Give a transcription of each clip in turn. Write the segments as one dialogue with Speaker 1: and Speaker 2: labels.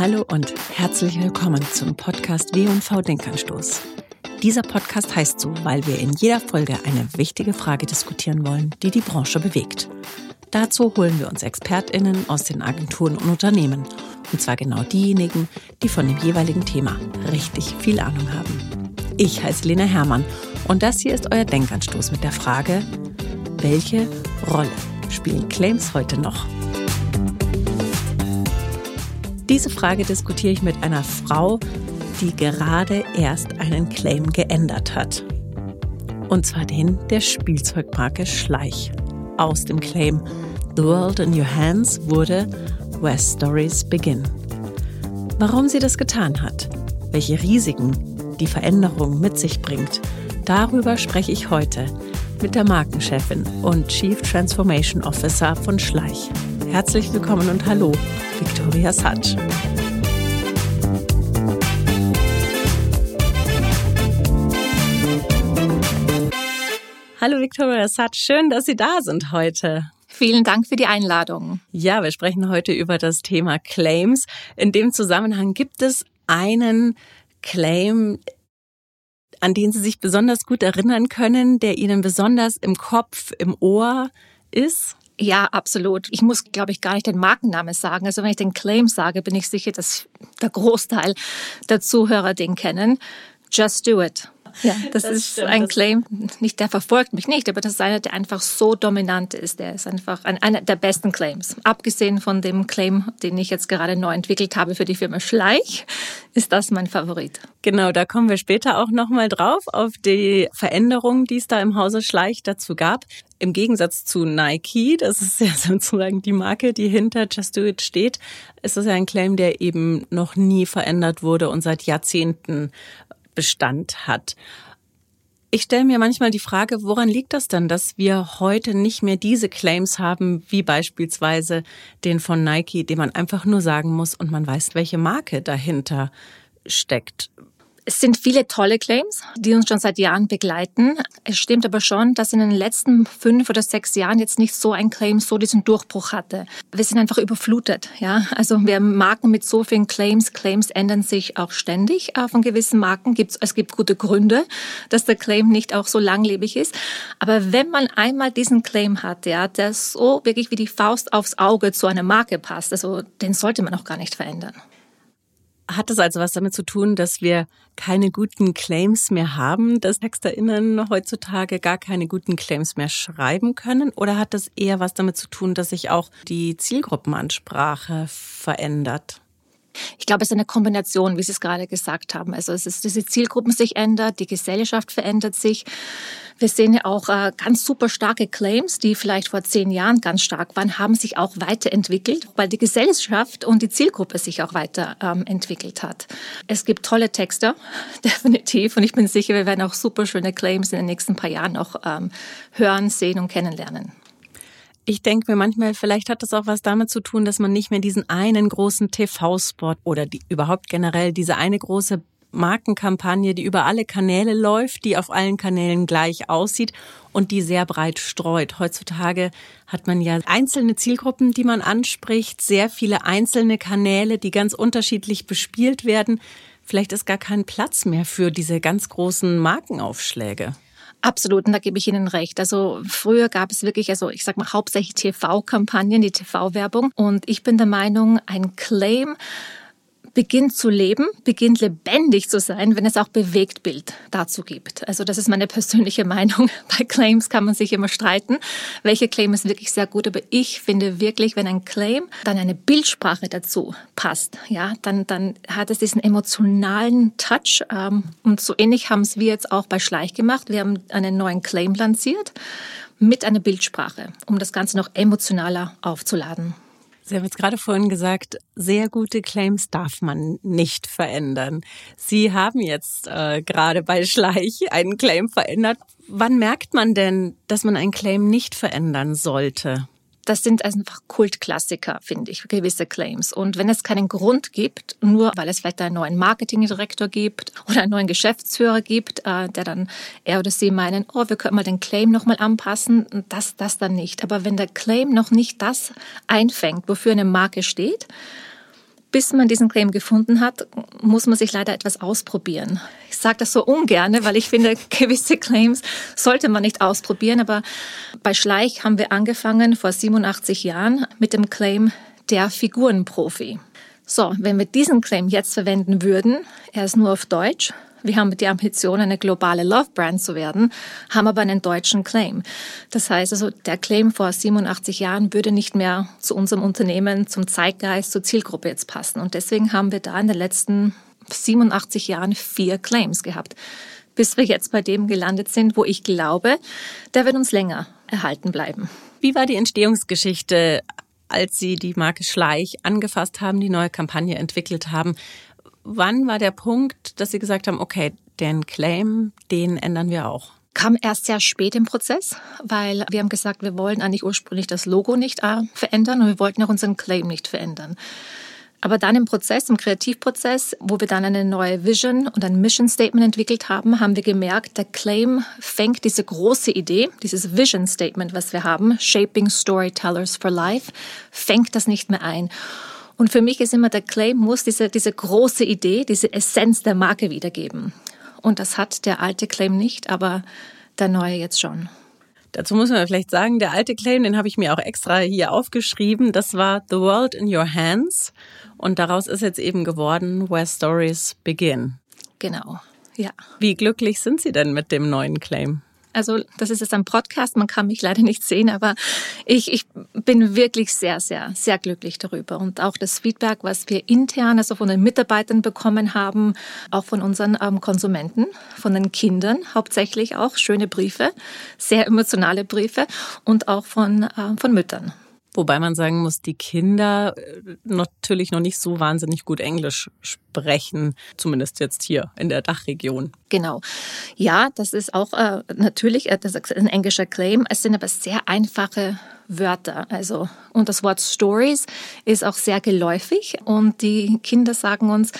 Speaker 1: Hallo und herzlich willkommen zum Podcast W&V Denkanstoß. Dieser Podcast heißt so, weil wir in jeder Folge eine wichtige Frage diskutieren wollen, die die Branche bewegt. Dazu holen wir uns ExpertInnen aus den Agenturen und Unternehmen. Und zwar genau diejenigen, die von dem jeweiligen Thema richtig viel Ahnung haben. Ich heiße Lena Hermann und das hier ist euer Denkanstoß mit der Frage, welche Rolle spielen Claims heute noch? Diese Frage diskutiere ich mit einer Frau, die gerade erst einen Claim geändert hat. Und zwar den der Spielzeugmarke Schleich. Aus dem Claim The World in Your Hands wurde Where Stories Begin. Warum sie das getan hat, welche Risiken die Veränderung mit sich bringt, darüber spreche ich heute mit der Markenchefin und Chief Transformation Officer von Schleich. Herzlich willkommen und hallo, Victoria Satsch. Hallo Victoria Satsch, schön, dass Sie da sind heute.
Speaker 2: Vielen Dank für die Einladung.
Speaker 1: Ja, wir sprechen heute über das Thema Claims. In dem Zusammenhang gibt es einen Claim, an den Sie sich besonders gut erinnern können, der Ihnen besonders im Kopf, im Ohr ist?
Speaker 2: Ja, absolut. Ich muss, glaube ich, gar nicht den Markennamen sagen. Also wenn ich den Claim sage, bin ich sicher, dass der Großteil der Zuhörer den kennen. Just do it. Ja, das, das ist stimmt. ein Claim, nicht der verfolgt mich nicht, aber das ist einer, der einfach so dominant ist. Der ist einfach ein, einer der besten Claims. Abgesehen von dem Claim, den ich jetzt gerade neu entwickelt habe für die Firma Schleich, ist das mein Favorit.
Speaker 1: Genau, da kommen wir später auch nochmal drauf, auf die Veränderungen, die es da im Hause Schleich dazu gab. Im Gegensatz zu Nike, das ist ja sozusagen die Marke, die hinter Just Do It steht, ist das ja ein Claim, der eben noch nie verändert wurde und seit Jahrzehnten Bestand hat. Ich stelle mir manchmal die Frage, woran liegt das denn, dass wir heute nicht mehr diese Claims haben, wie beispielsweise den von Nike, den man einfach nur sagen muss und man weiß, welche Marke dahinter steckt.
Speaker 2: Es sind viele tolle Claims, die uns schon seit Jahren begleiten. Es stimmt aber schon, dass in den letzten fünf oder sechs Jahren jetzt nicht so ein Claim so diesen Durchbruch hatte. Wir sind einfach überflutet. Ja, also wir haben Marken mit so vielen Claims. Claims ändern sich auch ständig. Äh, von gewissen Marken es gibt gute Gründe, dass der Claim nicht auch so langlebig ist. Aber wenn man einmal diesen Claim hat, ja, der so wirklich wie die Faust aufs Auge zu einer Marke passt, also den sollte man auch gar nicht verändern.
Speaker 1: Hat es also was damit zu tun, dass wir keine guten Claims mehr haben, dass TexterInnen heutzutage gar keine guten Claims mehr schreiben können? Oder hat das eher was damit zu tun, dass sich auch die Zielgruppenansprache verändert?
Speaker 2: Ich glaube, es ist eine Kombination, wie Sie es gerade gesagt haben. Also es ist, diese Zielgruppen sich ändert, die Gesellschaft verändert sich. Wir sehen ja auch äh, ganz super starke Claims, die vielleicht vor zehn Jahren ganz stark waren, haben sich auch weiterentwickelt, weil die Gesellschaft und die Zielgruppe sich auch weiterentwickelt ähm, hat. Es gibt tolle Texte, definitiv. Und ich bin sicher, wir werden auch super schöne Claims in den nächsten paar Jahren noch ähm, hören, sehen und kennenlernen.
Speaker 1: Ich denke mir manchmal, vielleicht hat das auch was damit zu tun, dass man nicht mehr diesen einen großen TV-Spot oder die, überhaupt generell diese eine große Markenkampagne, die über alle Kanäle läuft, die auf allen Kanälen gleich aussieht und die sehr breit streut. Heutzutage hat man ja einzelne Zielgruppen, die man anspricht, sehr viele einzelne Kanäle, die ganz unterschiedlich bespielt werden. Vielleicht ist gar kein Platz mehr für diese ganz großen Markenaufschläge.
Speaker 2: Absolut, und da gebe ich Ihnen recht. Also früher gab es wirklich, also ich sag mal hauptsächlich TV-Kampagnen, die TV-Werbung. Und ich bin der Meinung, ein Claim beginnt zu leben, beginnt lebendig zu sein, wenn es auch Bewegtbild dazu gibt. Also das ist meine persönliche Meinung. Bei Claims kann man sich immer streiten, welche Claim ist wirklich sehr gut, aber ich finde wirklich, wenn ein Claim dann eine Bildsprache dazu passt, ja, dann, dann hat es diesen emotionalen Touch ähm, und so ähnlich haben es wir jetzt auch bei Schleich gemacht. Wir haben einen neuen Claim lanciert mit einer Bildsprache, um das Ganze noch emotionaler aufzuladen.
Speaker 1: Sie haben jetzt gerade vorhin gesagt, sehr gute Claims darf man nicht verändern. Sie haben jetzt äh, gerade bei Schleich einen Claim verändert. Wann merkt man denn, dass man einen Claim nicht verändern sollte?
Speaker 2: Das sind einfach Kultklassiker, finde ich, gewisse Claims. Und wenn es keinen Grund gibt, nur weil es vielleicht einen neuen Marketingdirektor gibt oder einen neuen Geschäftsführer gibt, äh, der dann er oder sie meinen, oh, wir können mal den Claim nochmal anpassen, das, das dann nicht. Aber wenn der Claim noch nicht das einfängt, wofür eine Marke steht, bis man diesen Claim gefunden hat, muss man sich leider etwas ausprobieren. Ich sage das so ungern, weil ich finde, gewisse Claims sollte man nicht ausprobieren. Aber bei Schleich haben wir angefangen vor 87 Jahren mit dem Claim der Figurenprofi. So, wenn wir diesen Claim jetzt verwenden würden, er ist nur auf Deutsch, wir haben die Ambition, eine globale Love-Brand zu werden, haben aber einen deutschen Claim. Das heißt also, der Claim vor 87 Jahren würde nicht mehr zu unserem Unternehmen, zum Zeitgeist, zur Zielgruppe jetzt passen. Und deswegen haben wir da in den letzten 87 Jahren vier Claims gehabt, bis wir jetzt bei dem gelandet sind, wo ich glaube, der wird uns länger erhalten bleiben.
Speaker 1: Wie war die Entstehungsgeschichte, als Sie die Marke Schleich angefasst haben, die neue Kampagne entwickelt haben? Wann war der Punkt, dass Sie gesagt haben, okay, den Claim, den ändern wir auch?
Speaker 2: kam erst sehr spät im Prozess, weil wir haben gesagt, wir wollen eigentlich ursprünglich das Logo nicht äh, verändern und wir wollten auch unseren Claim nicht verändern. Aber dann im Prozess, im Kreativprozess, wo wir dann eine neue Vision und ein Mission Statement entwickelt haben, haben wir gemerkt, der Claim fängt diese große Idee, dieses Vision Statement, was wir haben, Shaping Storytellers for Life, fängt das nicht mehr ein. Und für mich ist immer der Claim muss diese, diese große Idee, diese Essenz der Marke wiedergeben. Und das hat der alte Claim nicht, aber der neue jetzt schon.
Speaker 1: Dazu muss man vielleicht sagen, der alte Claim, den habe ich mir auch extra hier aufgeschrieben. Das war The World in Your Hands. Und daraus ist jetzt eben geworden Where Stories Begin.
Speaker 2: Genau, ja.
Speaker 1: Wie glücklich sind Sie denn mit dem neuen Claim?
Speaker 2: Also das ist jetzt ein Podcast, man kann mich leider nicht sehen, aber ich, ich bin wirklich sehr, sehr, sehr glücklich darüber. Und auch das Feedback, was wir intern, also von den Mitarbeitern bekommen haben, auch von unseren ähm, Konsumenten, von den Kindern hauptsächlich auch, schöne Briefe, sehr emotionale Briefe und auch von, äh, von Müttern.
Speaker 1: Wobei man sagen muss, die Kinder äh, natürlich noch nicht so wahnsinnig gut Englisch sprechen, zumindest jetzt hier in der Dachregion.
Speaker 2: Genau. Ja, das ist auch äh, natürlich äh, das ist ein englischer Claim. Es sind aber sehr einfache Wörter. Also, und das Wort Stories ist auch sehr geläufig und die Kinder sagen uns,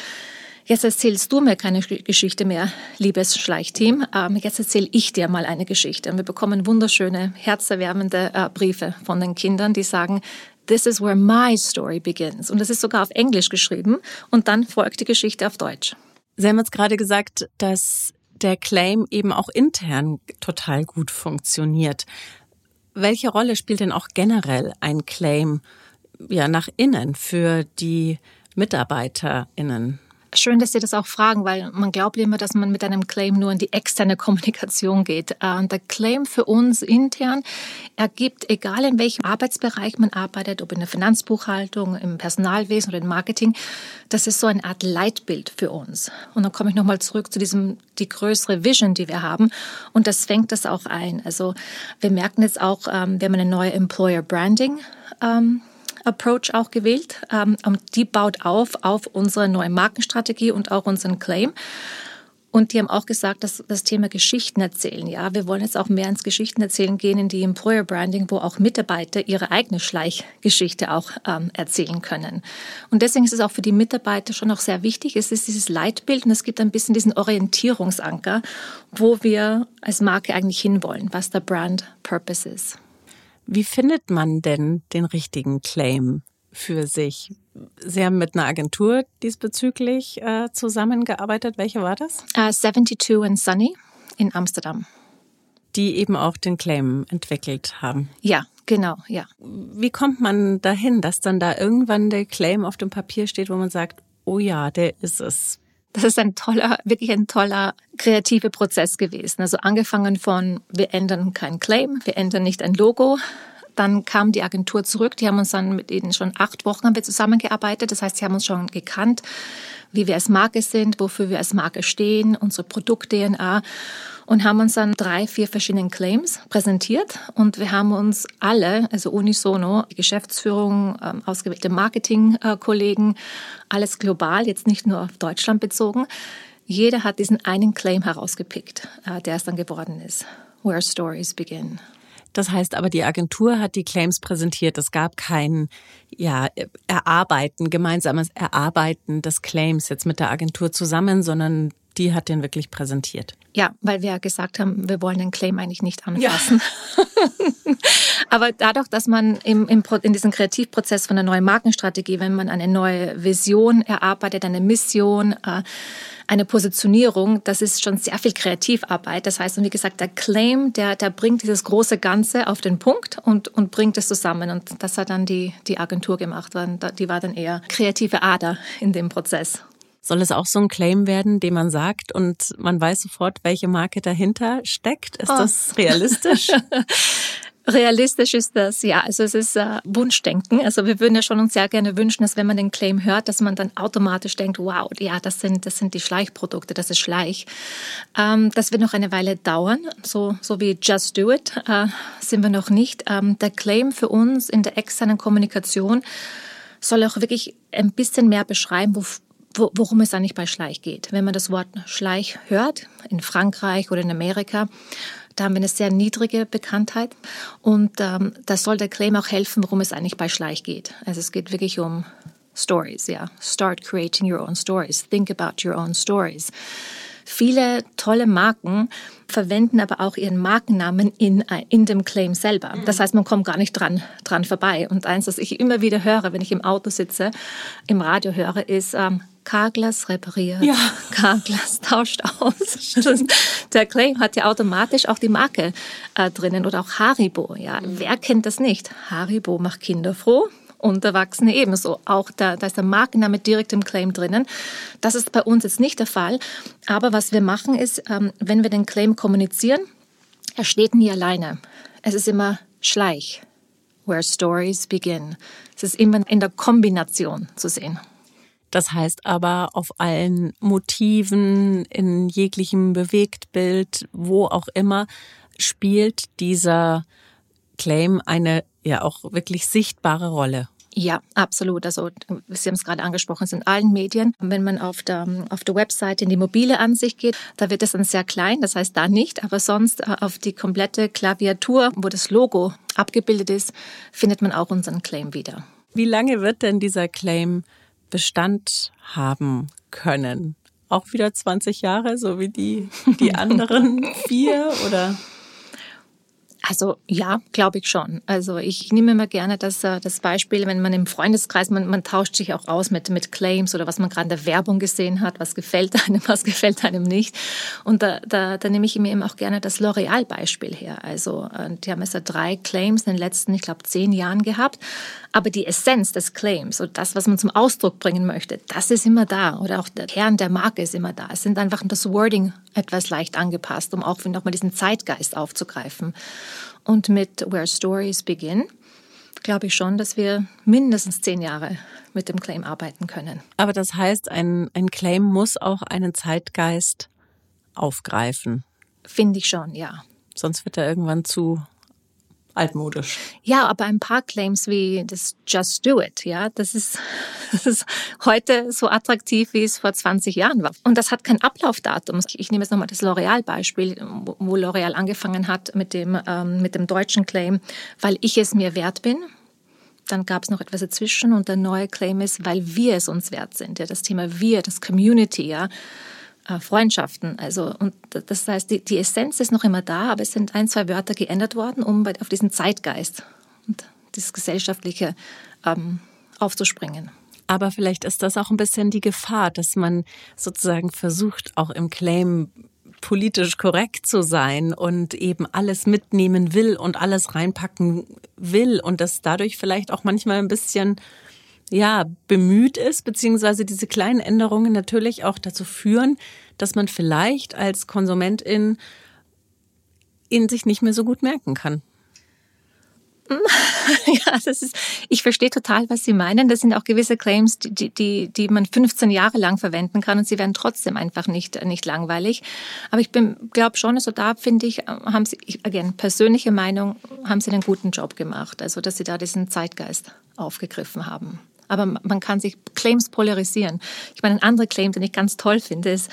Speaker 2: Jetzt erzählst du mir keine Geschichte mehr, liebes Schleichteam. Ähm, jetzt erzähle ich dir mal eine Geschichte. Und wir bekommen wunderschöne, herzerwärmende äh, Briefe von den Kindern, die sagen, This is where my story begins. Und das ist sogar auf Englisch geschrieben. Und dann folgt die Geschichte auf Deutsch.
Speaker 1: Sie haben jetzt gerade gesagt, dass der Claim eben auch intern total gut funktioniert. Welche Rolle spielt denn auch generell ein Claim ja nach innen für die MitarbeiterInnen?
Speaker 2: Schön, dass Sie das auch fragen, weil man glaubt immer, dass man mit einem Claim nur in die externe Kommunikation geht. Äh, der Claim für uns intern ergibt, egal in welchem Arbeitsbereich man arbeitet, ob in der Finanzbuchhaltung, im Personalwesen oder im Marketing, das ist so eine Art Leitbild für uns. Und dann komme ich nochmal zurück zu diesem, die größere Vision, die wir haben. Und das fängt das auch ein. Also wir merken jetzt auch, ähm, wir haben eine neue Employer Branding ähm, Approach auch gewählt. Ähm, die baut auf auf unsere neue Markenstrategie und auch unseren Claim. Und die haben auch gesagt, dass das Thema Geschichten erzählen. Ja, wir wollen jetzt auch mehr ins Geschichten erzählen gehen in die Employer Branding, wo auch Mitarbeiter ihre eigene Schleichgeschichte auch ähm, erzählen können. Und deswegen ist es auch für die Mitarbeiter schon auch sehr wichtig. Es ist dieses Leitbild und es gibt ein bisschen diesen Orientierungsanker, wo wir als Marke eigentlich hinwollen, was der Brand Purpose ist.
Speaker 1: Wie findet man denn den richtigen Claim für sich? Sie haben mit einer Agentur diesbezüglich äh, zusammengearbeitet. Welche war das?
Speaker 2: Uh, 72 and Sunny in Amsterdam.
Speaker 1: Die eben auch den Claim entwickelt haben.
Speaker 2: Ja, genau, ja.
Speaker 1: Wie kommt man dahin, dass dann da irgendwann der Claim auf dem Papier steht, wo man sagt, oh ja, der ist es?
Speaker 2: Das ist ein toller, wirklich ein toller kreativer Prozess gewesen. Also angefangen von, wir ändern kein Claim, wir ändern nicht ein Logo. Dann kam die Agentur zurück, die haben uns dann mit ihnen schon acht Wochen haben wir zusammengearbeitet. Das heißt, sie haben uns schon gekannt, wie wir als Marke sind, wofür wir als Marke stehen, unsere Produkt-DNA und haben uns dann drei, vier verschiedenen Claims präsentiert und wir haben uns alle, also unisono, die Geschäftsführung, ähm, ausgewählte Marketingkollegen, alles global, jetzt nicht nur auf Deutschland bezogen, jeder hat diesen einen Claim herausgepickt, äh, der es dann geworden ist. Where Stories Begin.
Speaker 1: Das heißt aber, die Agentur hat die Claims präsentiert. Es gab kein ja, Erarbeiten, gemeinsames Erarbeiten des Claims jetzt mit der Agentur zusammen, sondern die hat den wirklich präsentiert.
Speaker 2: Ja, weil wir gesagt haben, wir wollen den Claim eigentlich nicht anfassen. Ja. Aber dadurch, dass man im, im, in diesem Kreativprozess von einer neuen Markenstrategie, wenn man eine neue Vision erarbeitet, eine Mission, äh, eine Positionierung, das ist schon sehr viel Kreativarbeit. Das heißt, und wie gesagt, der Claim, der, der bringt dieses große Ganze auf den Punkt und, und bringt es zusammen. Und das hat dann die, die Agentur gemacht. Die war dann eher kreative Ader in dem Prozess.
Speaker 1: Soll es auch so ein Claim werden, den man sagt und man weiß sofort, welche Marke dahinter steckt? Ist oh. das realistisch?
Speaker 2: Realistisch ist das, ja. Also es ist äh, Wunschdenken. Also wir würden ja schon uns sehr gerne wünschen, dass wenn man den Claim hört, dass man dann automatisch denkt, wow, ja, das sind, das sind die Schleichprodukte, das ist Schleich. Ähm, das wird noch eine Weile dauern. So, so wie Just Do It äh, sind wir noch nicht. Ähm, der Claim für uns in der externen Kommunikation soll auch wirklich ein bisschen mehr beschreiben, wo, worum es eigentlich bei Schleich geht. Wenn man das Wort Schleich hört, in Frankreich oder in Amerika, da haben wir eine sehr niedrige Bekanntheit und ähm, da soll der Claim auch helfen, worum es eigentlich bei Schleich geht. Also es geht wirklich um Stories, ja. Start creating your own stories. Think about your own stories. Viele tolle Marken verwenden aber auch ihren Markennamen in, in dem Claim selber. Das heißt, man kommt gar nicht dran, dran vorbei. Und eins, was ich immer wieder höre, wenn ich im Auto sitze, im Radio höre, ist ähm, Carglass repariert, ja. Carglass tauscht aus. der Claim hat ja automatisch auch die Marke äh, drinnen oder auch Haribo. Ja, mhm. wer kennt das nicht? Haribo macht Kinder froh und Erwachsene ebenso. Auch da, da ist der Markenname direkt im Claim drinnen. Das ist bei uns jetzt nicht der Fall. Aber was wir machen ist, ähm, wenn wir den Claim kommunizieren, er steht nie alleine. Es ist immer Schleich. Where stories begin. Es ist immer in der Kombination zu sehen.
Speaker 1: Das heißt aber auf allen Motiven, in jeglichem Bewegtbild, wo auch immer, spielt dieser Claim eine ja auch wirklich sichtbare Rolle.
Speaker 2: Ja, absolut. Also Sie haben es gerade angesprochen, es sind allen Medien. Wenn man auf der, auf der Website in die mobile Ansicht geht, da wird es dann sehr klein, das heißt da nicht, aber sonst äh, auf die komplette Klaviatur, wo das Logo abgebildet ist, findet man auch unseren Claim wieder.
Speaker 1: Wie lange wird denn dieser Claim Bestand haben können? Auch wieder 20 Jahre, so wie die, die anderen vier oder?
Speaker 2: Also ja, glaube ich schon. Also ich nehme immer gerne das, äh, das Beispiel, wenn man im Freundeskreis, man, man tauscht sich auch aus mit, mit Claims oder was man gerade in der Werbung gesehen hat, was gefällt einem, was gefällt einem nicht. Und da, da, da nehme ich mir eben auch gerne das L'Oreal-Beispiel her. Also äh, die haben jetzt ja drei Claims in den letzten, ich glaube, zehn Jahren gehabt. Aber die Essenz des Claims und das, was man zum Ausdruck bringen möchte, das ist immer da. Oder auch der Kern der Marke ist immer da. Es sind einfach das Wording etwas leicht angepasst, um auch nochmal diesen Zeitgeist aufzugreifen. Und mit Where Stories Begin glaube ich schon, dass wir mindestens zehn Jahre mit dem Claim arbeiten können.
Speaker 1: Aber das heißt, ein, ein Claim muss auch einen Zeitgeist aufgreifen.
Speaker 2: Finde ich schon, ja.
Speaker 1: Sonst wird er irgendwann zu altmodisch.
Speaker 2: Ja, aber ein paar Claims wie das Just Do It, ja, das ist, das ist heute so attraktiv, wie es vor 20 Jahren war. Und das hat kein Ablaufdatum. Ich nehme jetzt nochmal das L'Oreal-Beispiel, wo L'Oreal angefangen hat mit dem, ähm, mit dem deutschen Claim, weil ich es mir wert bin. Dann gab es noch etwas dazwischen und der neue Claim ist, weil wir es uns wert sind. Ja, das Thema wir, das Community, ja. Äh, Freundschaften. Also, und das heißt, die, die Essenz ist noch immer da, aber es sind ein, zwei Wörter geändert worden, um auf diesen Zeitgeist und dieses Gesellschaftliche ähm, aufzuspringen.
Speaker 1: Aber vielleicht ist das auch ein bisschen die Gefahr, dass man sozusagen versucht, auch im Claim politisch korrekt zu sein und eben alles mitnehmen will und alles reinpacken will und das dadurch vielleicht auch manchmal ein bisschen ja, bemüht ist, beziehungsweise diese kleinen Änderungen natürlich auch dazu führen, dass man vielleicht als Konsumentin in sich nicht mehr so gut merken kann.
Speaker 2: Ja, das ist, ich verstehe total, was Sie meinen. Das sind auch gewisse Claims, die, die, die man 15 Jahre lang verwenden kann und sie werden trotzdem einfach nicht, nicht langweilig. Aber ich glaube schon, also da finde ich, haben Sie, again, persönliche Meinung, haben Sie einen guten Job gemacht. Also, dass Sie da diesen Zeitgeist aufgegriffen haben aber man kann sich Claims polarisieren. Ich meine, ein anderer Claim, den ich ganz toll finde, ist,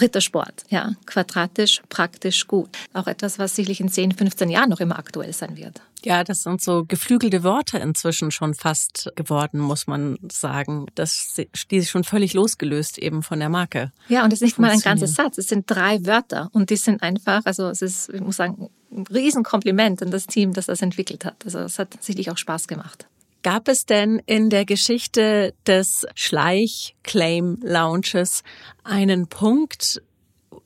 Speaker 2: Rittersport, ja, quadratisch, praktisch gut. Auch etwas, was sicherlich in 10, 15 Jahren noch immer aktuell sein wird.
Speaker 1: Ja, das sind so geflügelte Worte inzwischen schon fast geworden, muss man sagen. Das die ist schon völlig losgelöst eben von der Marke.
Speaker 2: Ja, und es ist nicht mal ein ganzer Satz. Es sind drei Wörter und die sind einfach, also es ist, ich muss sagen, ein Riesenkompliment an das Team, das das entwickelt hat. Also es hat sicherlich auch Spaß gemacht.
Speaker 1: Gab es denn in der Geschichte des Schleich-Claim-Launches einen Punkt,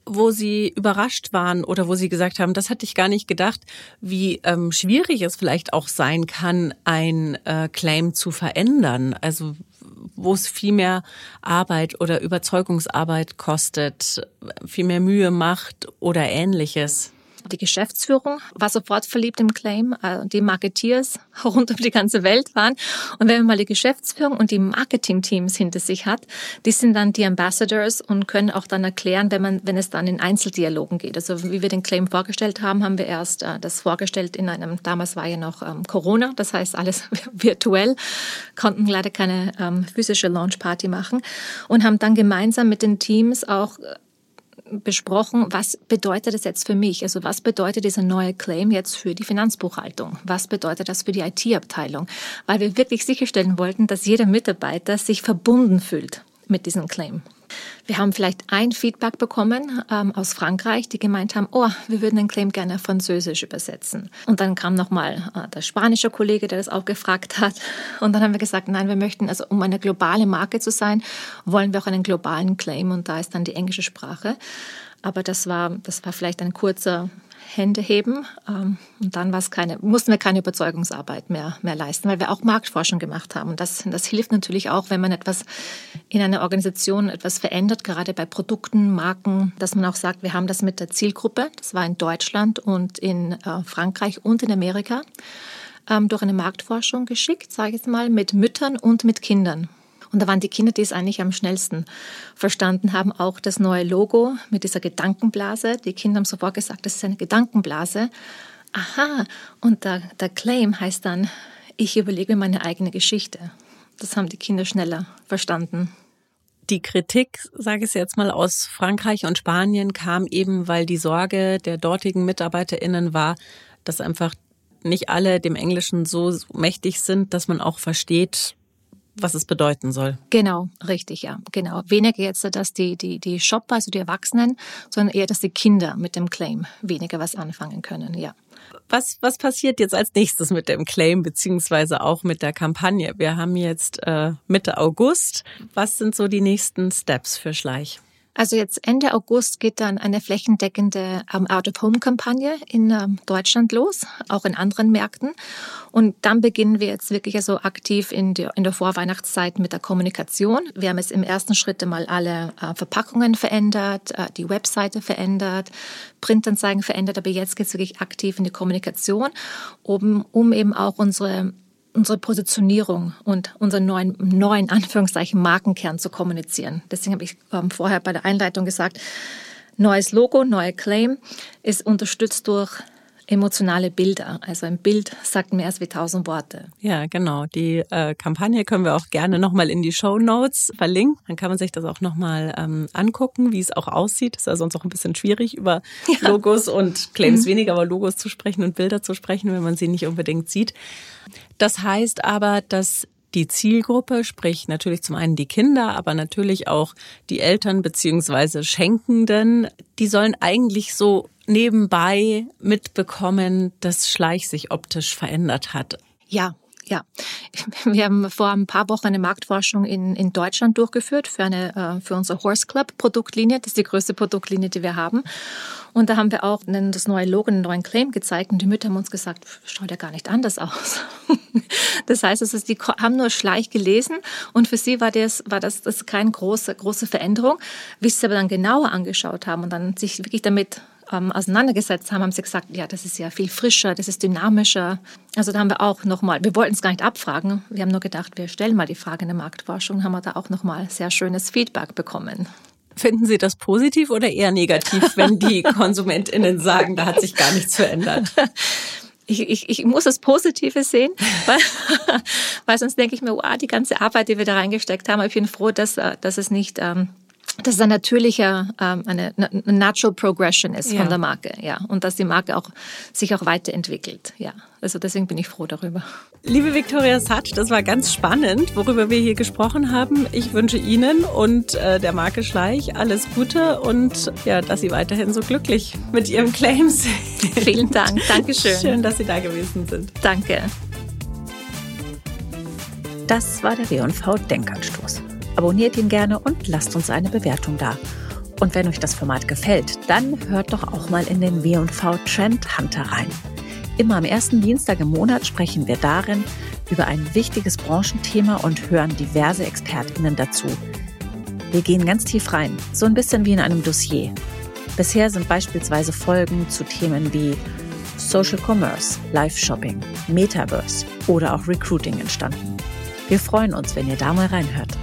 Speaker 1: wo Sie überrascht waren oder wo Sie gesagt haben, das hatte ich gar nicht gedacht, wie ähm, schwierig es vielleicht auch sein kann, ein äh, Claim zu verändern? Also wo es viel mehr Arbeit oder Überzeugungsarbeit kostet, viel mehr Mühe macht oder ähnliches?
Speaker 2: Die Geschäftsführung war sofort verliebt im Claim. Äh, die Marketeers rund um die ganze Welt waren. Und wenn man mal die Geschäftsführung und die Marketingteams hinter sich hat, die sind dann die Ambassadors und können auch dann erklären, wenn man, wenn es dann in Einzeldialogen geht. Also wie wir den Claim vorgestellt haben, haben wir erst äh, das vorgestellt in einem, damals war ja noch ähm, Corona, das heißt alles virtuell, konnten leider keine ähm, physische Launchparty machen und haben dann gemeinsam mit den Teams auch äh, besprochen, was bedeutet das jetzt für mich? Also was bedeutet dieser neue Claim jetzt für die Finanzbuchhaltung? Was bedeutet das für die IT-Abteilung? Weil wir wirklich sicherstellen wollten, dass jeder Mitarbeiter sich verbunden fühlt mit diesem Claim. Wir haben vielleicht ein Feedback bekommen ähm, aus Frankreich, die gemeint haben, oh, wir würden den Claim gerne französisch übersetzen. Und dann kam nochmal äh, der spanische Kollege, der das auch gefragt hat. Und dann haben wir gesagt, nein, wir möchten, also um eine globale Marke zu sein, wollen wir auch einen globalen Claim. Und da ist dann die englische Sprache. Aber das war, das war vielleicht ein kurzer Hände heben. Ähm, und dann keine, mussten wir keine Überzeugungsarbeit mehr, mehr leisten, weil wir auch Marktforschung gemacht haben. Und das, das hilft natürlich auch, wenn man etwas in einer Organisation etwas verändert, gerade bei Produkten, Marken, dass man auch sagt, wir haben das mit der Zielgruppe, das war in Deutschland und in äh, Frankreich und in Amerika, ähm, durch eine Marktforschung geschickt, sage ich jetzt mal, mit Müttern und mit Kindern. Und da waren die Kinder, die es eigentlich am schnellsten verstanden haben, auch das neue Logo mit dieser Gedankenblase. Die Kinder haben sofort gesagt, das ist eine Gedankenblase. Aha, und der, der Claim heißt dann, ich überlege meine eigene Geschichte. Das haben die Kinder schneller verstanden.
Speaker 1: Die Kritik, sage ich jetzt mal, aus Frankreich und Spanien kam eben, weil die Sorge der dortigen MitarbeiterInnen war, dass einfach nicht alle dem Englischen so mächtig sind, dass man auch versteht, was es bedeuten soll.
Speaker 2: Genau, richtig, ja, genau. Weniger jetzt, dass die, die, die Shopper, also die Erwachsenen, sondern eher, dass die Kinder mit dem Claim weniger was anfangen können, ja.
Speaker 1: Was, was passiert jetzt als nächstes mit dem Claim beziehungsweise auch mit der Kampagne? Wir haben jetzt äh, Mitte August. Was sind so die nächsten Steps für Schleich?
Speaker 2: Also jetzt Ende August geht dann eine flächendeckende ähm, Out-of-Home-Kampagne in ähm, Deutschland los, auch in anderen Märkten. Und dann beginnen wir jetzt wirklich also aktiv in der, in der Vorweihnachtszeit mit der Kommunikation. Wir haben jetzt im ersten Schritt mal alle äh, Verpackungen verändert, äh, die Webseite verändert, Printanzeigen verändert, aber jetzt geht es wirklich aktiv in die Kommunikation, um, um eben auch unsere unsere Positionierung und unseren neuen, neuen Anführungszeichen Markenkern zu kommunizieren. Deswegen habe ich ähm, vorher bei der Einleitung gesagt, neues Logo, neuer Claim ist unterstützt durch emotionale Bilder. Also ein Bild sagt mehr als wie tausend Worte.
Speaker 1: Ja, genau. Die äh, Kampagne können wir auch gerne nochmal in die Show Notes verlinken. Dann kann man sich das auch nochmal ähm, angucken, wie es auch aussieht. Ist ja sonst auch ein bisschen schwierig, über ja. Logos und Claims mhm. weniger, aber Logos zu sprechen und Bilder zu sprechen, wenn man sie nicht unbedingt sieht. Das heißt aber, dass die Zielgruppe, sprich natürlich zum einen die Kinder, aber natürlich auch die Eltern beziehungsweise Schenkenden, die sollen eigentlich so nebenbei mitbekommen, dass Schleich sich optisch verändert hat.
Speaker 2: Ja, ja, wir haben vor ein paar Wochen eine Marktforschung in, in Deutschland durchgeführt für, eine, äh, für unsere Horse Club Produktlinie. Das ist die größte Produktlinie, die wir haben. Und da haben wir auch das neue Logo, einen neuen Claim gezeigt und die Mütter haben uns gesagt, schaut ja gar nicht anders aus. Das heißt, also, die haben nur Schleich gelesen und für sie war das, war das, das keine große, große Veränderung. Wie sie es aber dann genauer angeschaut haben und dann sich wirklich damit ähm, auseinandergesetzt haben, haben sie gesagt, ja, das ist ja viel frischer, das ist dynamischer. Also da haben wir auch nochmal, wir wollten es gar nicht abfragen, wir haben nur gedacht, wir stellen mal die Frage in der Marktforschung, haben wir da auch nochmal sehr schönes Feedback bekommen.
Speaker 1: Finden Sie das positiv oder eher negativ, wenn die KonsumentInnen sagen, da hat sich gar nichts verändert?
Speaker 2: Ich, ich, ich muss das Positive sehen, weil, weil sonst denke ich mir, wow, die ganze Arbeit, die wir da reingesteckt haben, ich bin froh, dass, dass es nicht ähm, dass es ein natürlicher, ähm, eine, eine natural progression ist ja. von der Marke, ja. Und dass die Marke auch sich auch weiterentwickelt, ja. Also deswegen bin ich froh darüber.
Speaker 3: Liebe Victoria Satsch, das war ganz spannend, worüber wir hier gesprochen haben. Ich wünsche Ihnen und äh, der Marke Schleich alles Gute und ja, dass Sie weiterhin so glücklich mit Ihrem Claim sind.
Speaker 2: Vielen Dank. Dankeschön.
Speaker 3: Schön, dass Sie da gewesen sind.
Speaker 2: Danke.
Speaker 3: Das war der W&V Denkanstoß. Abonniert ihn gerne und lasst uns eine Bewertung da. Und wenn euch das Format gefällt, dann hört doch auch mal in den W&V Trend Hunter rein. Immer am ersten Dienstag im Monat sprechen wir darin über ein wichtiges Branchenthema und hören diverse ExpertInnen dazu. Wir gehen ganz tief rein, so ein bisschen wie in einem Dossier. Bisher sind beispielsweise Folgen zu Themen wie Social Commerce, Live-Shopping, Metaverse oder auch Recruiting entstanden. Wir freuen uns, wenn ihr da mal reinhört.